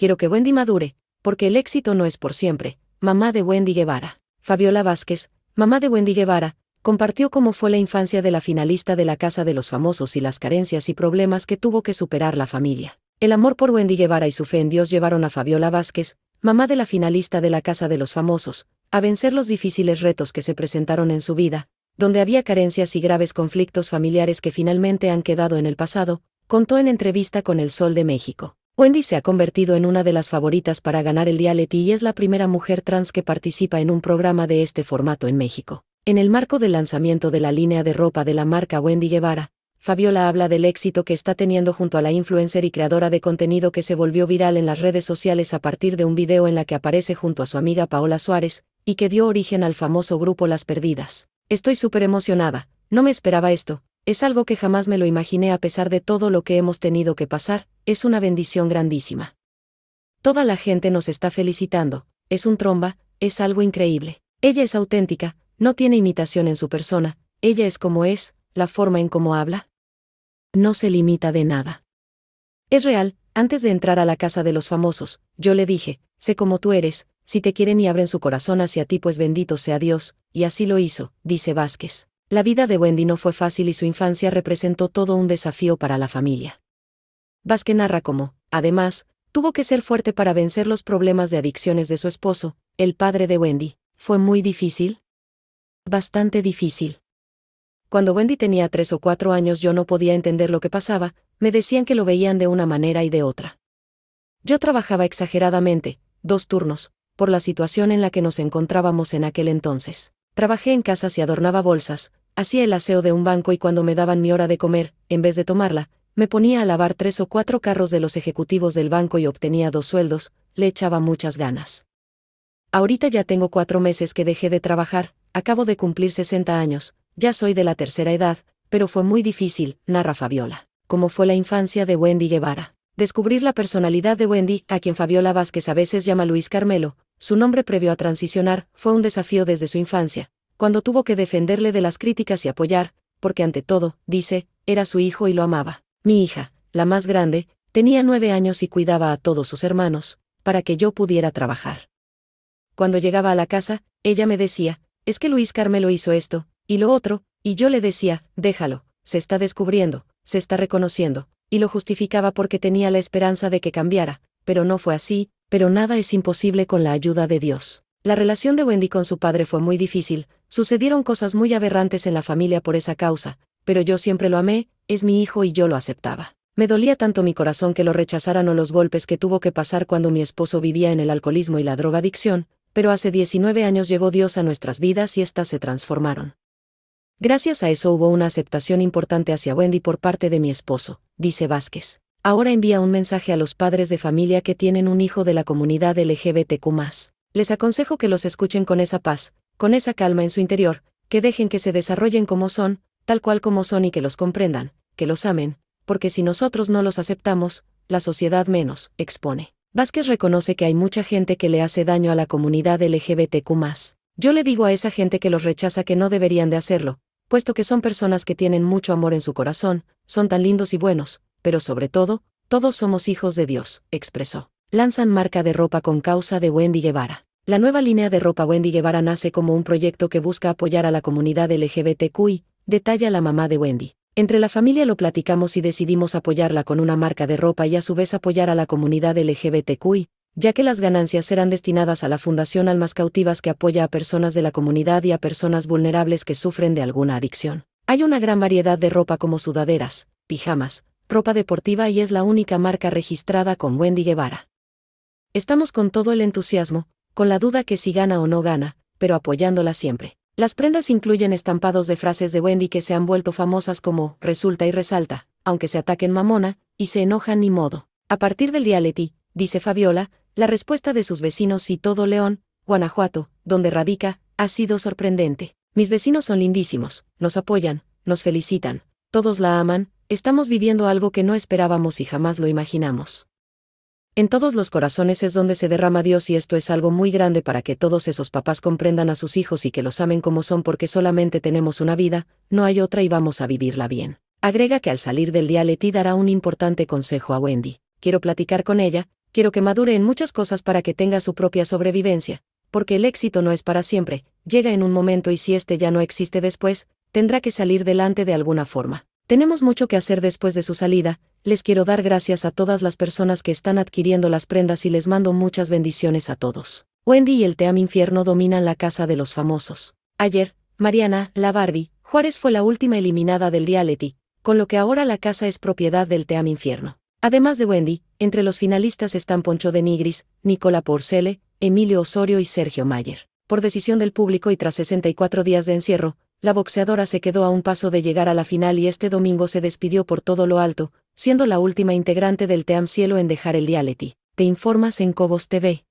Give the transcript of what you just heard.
quiero que Wendy madure, porque el éxito no es por siempre. Mamá de Wendy Guevara. Fabiola Vázquez, mamá de Wendy Guevara, compartió cómo fue la infancia de la finalista de la Casa de los Famosos y las carencias y problemas que tuvo que superar la familia. El amor por Wendy Guevara y su fe en Dios llevaron a Fabiola Vázquez, mamá de la finalista de la Casa de los Famosos, a vencer los difíciles retos que se presentaron en su vida, donde había carencias y graves conflictos familiares que finalmente han quedado en el pasado, contó en entrevista con El Sol de México. Wendy se ha convertido en una de las favoritas para ganar el reality y es la primera mujer trans que participa en un programa de este formato en México. En el marco del lanzamiento de la línea de ropa de la marca Wendy Guevara, Fabiola habla del éxito que está teniendo junto a la influencer y creadora de contenido que se volvió viral en las redes sociales a partir de un video en la que aparece junto a su amiga Paola Suárez, y que dio origen al famoso grupo Las Perdidas. Estoy súper emocionada, no me esperaba esto, es algo que jamás me lo imaginé a pesar de todo lo que hemos tenido que pasar, es una bendición grandísima. Toda la gente nos está felicitando, es un tromba, es algo increíble. Ella es auténtica, no tiene imitación en su persona, ella es como es, la forma en cómo habla. No se limita de nada. Es real, antes de entrar a la casa de los famosos, yo le dije, sé como tú eres, si te quieren y abren su corazón hacia ti pues bendito sea Dios, y así lo hizo, dice Vázquez. La vida de Wendy no fue fácil y su infancia representó todo un desafío para la familia. Vázquez narra cómo, además, tuvo que ser fuerte para vencer los problemas de adicciones de su esposo, el padre de Wendy. ¿Fue muy difícil? Bastante difícil. Cuando Wendy tenía tres o cuatro años yo no podía entender lo que pasaba, me decían que lo veían de una manera y de otra. Yo trabajaba exageradamente, dos turnos, por la situación en la que nos encontrábamos en aquel entonces. Trabajé en casas y adornaba bolsas, hacía el aseo de un banco y cuando me daban mi hora de comer, en vez de tomarla, me ponía a lavar tres o cuatro carros de los ejecutivos del banco y obtenía dos sueldos, le echaba muchas ganas. Ahorita ya tengo cuatro meses que dejé de trabajar, acabo de cumplir 60 años, ya soy de la tercera edad, pero fue muy difícil, narra Fabiola. Como fue la infancia de Wendy Guevara. Descubrir la personalidad de Wendy, a quien Fabiola Vázquez a veces llama Luis Carmelo, su nombre previo a transicionar, fue un desafío desde su infancia, cuando tuvo que defenderle de las críticas y apoyar, porque ante todo, dice, era su hijo y lo amaba. Mi hija, la más grande, tenía nueve años y cuidaba a todos sus hermanos, para que yo pudiera trabajar. Cuando llegaba a la casa, ella me decía, es que Luis Carmelo hizo esto, y lo otro, y yo le decía, déjalo, se está descubriendo, se está reconociendo, y lo justificaba porque tenía la esperanza de que cambiara, pero no fue así, pero nada es imposible con la ayuda de Dios. La relación de Wendy con su padre fue muy difícil, sucedieron cosas muy aberrantes en la familia por esa causa, pero yo siempre lo amé, es mi hijo y yo lo aceptaba. Me dolía tanto mi corazón que lo rechazaran o los golpes que tuvo que pasar cuando mi esposo vivía en el alcoholismo y la drogadicción, pero hace 19 años llegó Dios a nuestras vidas y éstas se transformaron. Gracias a eso hubo una aceptación importante hacia Wendy por parte de mi esposo, dice Vázquez. Ahora envía un mensaje a los padres de familia que tienen un hijo de la comunidad LGBTQ. Les aconsejo que los escuchen con esa paz, con esa calma en su interior, que dejen que se desarrollen como son, tal cual como son y que los comprendan, que los amen, porque si nosotros no los aceptamos, la sociedad menos, expone. Vázquez reconoce que hay mucha gente que le hace daño a la comunidad LGBTQ. Yo le digo a esa gente que los rechaza que no deberían de hacerlo, puesto que son personas que tienen mucho amor en su corazón, son tan lindos y buenos, pero sobre todo, todos somos hijos de Dios, expresó. Lanzan marca de ropa con causa de Wendy Guevara. La nueva línea de ropa Wendy Guevara nace como un proyecto que busca apoyar a la comunidad LGBTQI, detalla la mamá de Wendy. Entre la familia lo platicamos y decidimos apoyarla con una marca de ropa y a su vez apoyar a la comunidad LGBTQI, ya que las ganancias serán destinadas a la Fundación Almas Cautivas que apoya a personas de la comunidad y a personas vulnerables que sufren de alguna adicción. Hay una gran variedad de ropa como sudaderas, pijamas, ropa deportiva y es la única marca registrada con Wendy Guevara. Estamos con todo el entusiasmo, con la duda que si gana o no gana, pero apoyándola siempre. Las prendas incluyen estampados de frases de Wendy que se han vuelto famosas como resulta y resalta, aunque se ataquen mamona, y se enojan ni modo. A partir del reality, dice Fabiola, la respuesta de sus vecinos y todo León, Guanajuato, donde radica, ha sido sorprendente. Mis vecinos son lindísimos, nos apoyan, nos felicitan, todos la aman, estamos viviendo algo que no esperábamos y jamás lo imaginamos. En todos los corazones es donde se derrama Dios y esto es algo muy grande para que todos esos papás comprendan a sus hijos y que los amen como son porque solamente tenemos una vida, no hay otra y vamos a vivirla bien. Agrega que al salir del día Leti dará un importante consejo a Wendy. Quiero platicar con ella, quiero que madure en muchas cosas para que tenga su propia sobrevivencia, porque el éxito no es para siempre, llega en un momento y si este ya no existe después, tendrá que salir delante de alguna forma. Tenemos mucho que hacer después de su salida, les quiero dar gracias a todas las personas que están adquiriendo las prendas y les mando muchas bendiciones a todos. Wendy y el Team Infierno dominan la casa de los famosos. Ayer, Mariana, la Barbie, Juárez fue la última eliminada del reality, con lo que ahora la casa es propiedad del Team Infierno. Además de Wendy, entre los finalistas están Poncho de Nigris, Nicola Porcele, Emilio Osorio y Sergio Mayer. Por decisión del público y tras 64 días de encierro, la boxeadora se quedó a un paso de llegar a la final y este domingo se despidió por todo lo alto, siendo la última integrante del Team Cielo en dejar el reality. Te informas en Cobos TV.